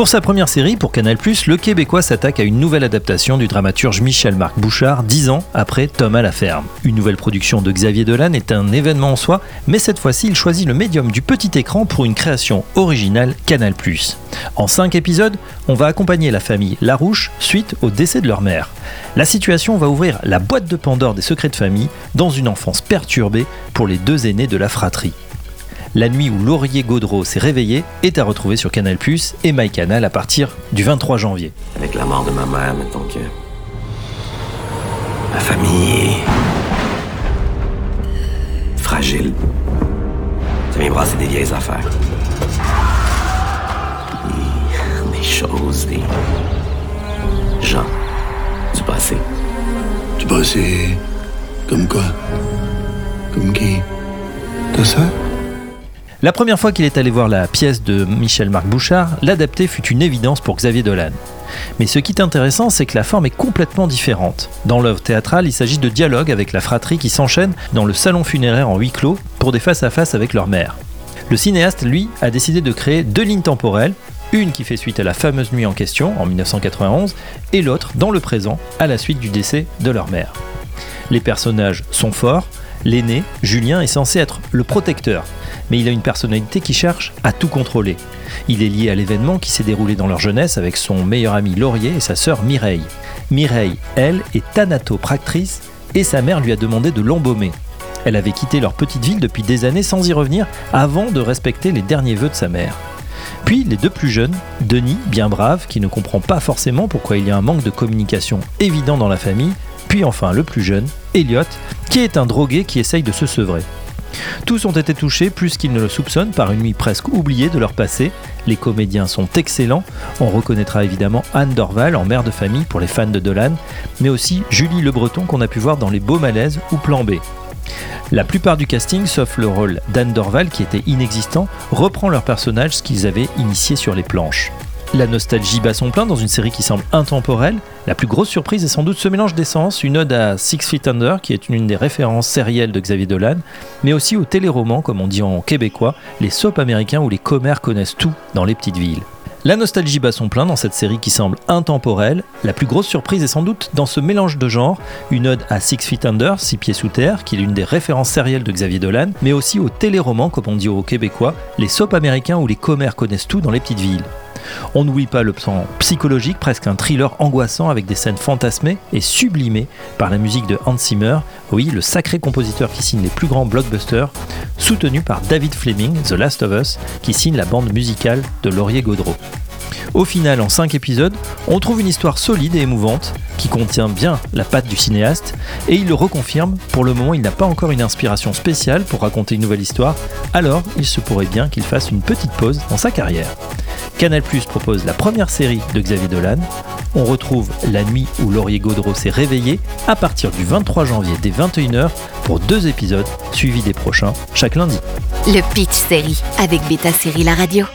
Pour sa première série, pour Canal+, le Québécois s'attaque à une nouvelle adaptation du dramaturge Michel-Marc Bouchard, dix ans après Tom à la ferme. Une nouvelle production de Xavier Dolan est un événement en soi, mais cette fois-ci, il choisit le médium du petit écran pour une création originale Canal+. En cinq épisodes, on va accompagner la famille Larouche suite au décès de leur mère. La situation va ouvrir la boîte de Pandore des secrets de famille dans une enfance perturbée pour les deux aînés de la fratrie. La nuit où Laurier Gaudreau s'est réveillé est à retrouver sur Canal Plus et MyCanal à partir du 23 janvier. Avec la mort de ma mère, mettons que. Ma famille est. fragile. Ça vient brasser des vieilles affaires. Des, des choses, des. gens. Du passé. Du passé? Comme quoi? Comme qui? Ta sœur la première fois qu'il est allé voir la pièce de Michel-Marc Bouchard, l'adapter fut une évidence pour Xavier Dolan. Mais ce qui est intéressant, c'est que la forme est complètement différente. Dans l'œuvre théâtrale, il s'agit de dialogues avec la fratrie qui s'enchaîne dans le salon funéraire en huis clos pour des face-à-face avec leur mère. Le cinéaste, lui, a décidé de créer deux lignes temporelles, une qui fait suite à la fameuse nuit en question, en 1991, et l'autre dans le présent, à la suite du décès de leur mère. Les personnages sont forts, l'aîné, Julien, est censé être le protecteur, mais il a une personnalité qui cherche à tout contrôler. Il est lié à l'événement qui s'est déroulé dans leur jeunesse avec son meilleur ami Laurier et sa sœur Mireille. Mireille, elle, est thanatopractrice et sa mère lui a demandé de l'embaumer. Elle avait quitté leur petite ville depuis des années sans y revenir avant de respecter les derniers vœux de sa mère. Puis les deux plus jeunes, Denis, bien brave, qui ne comprend pas forcément pourquoi il y a un manque de communication évident dans la famille, puis enfin le plus jeune, Elliot, qui est un drogué qui essaye de se sevrer. Tous ont été touchés plus qu'ils ne le soupçonnent par une nuit presque oubliée de leur passé. Les comédiens sont excellents. On reconnaîtra évidemment Anne Dorval en mère de famille pour les fans de Dolan, mais aussi Julie Le Breton qu'on a pu voir dans Les Beaux Malaises ou Plan B. La plupart du casting, sauf le rôle d'Anne Dorval qui était inexistant, reprend leur personnage qu'ils avaient initié sur les planches. La nostalgie bat son plein dans une série qui semble intemporelle. La plus grosse surprise est sans doute ce mélange d'essence, une ode à Six Feet Under, qui est une des références sérielles de Xavier Dolan, mais aussi au téléromans, comme on dit en québécois, les soaps américains où les commères connaissent tout dans les petites villes. La nostalgie bat son plein dans cette série qui semble intemporelle. La plus grosse surprise est sans doute dans ce mélange de genres, une ode à Six Feet Under, Six Pieds Sous Terre, qui est l'une des références sérielles de Xavier Dolan, mais aussi au téléromans, comme on dit aux Québécois, les soaps américains où les commères connaissent tout dans les petites villes. On n'oublie pas le plan psychologique, presque un thriller angoissant avec des scènes fantasmées et sublimées par la musique de Hans Zimmer, oui, le sacré compositeur qui signe les plus grands blockbusters, soutenu par David Fleming, The Last of Us, qui signe la bande musicale de Laurier Gaudreau. Au final, en 5 épisodes, on trouve une histoire solide et émouvante qui contient bien la patte du cinéaste et il le reconfirme, pour le moment il n'a pas encore une inspiration spéciale pour raconter une nouvelle histoire, alors il se pourrait bien qu'il fasse une petite pause dans sa carrière. Canal Plus propose la première série de Xavier Dolan. On retrouve La nuit où Laurier Gaudreau s'est réveillé à partir du 23 janvier dès 21h pour deux épisodes suivis des prochains chaque lundi. Le Pitch Série avec Beta Série La Radio.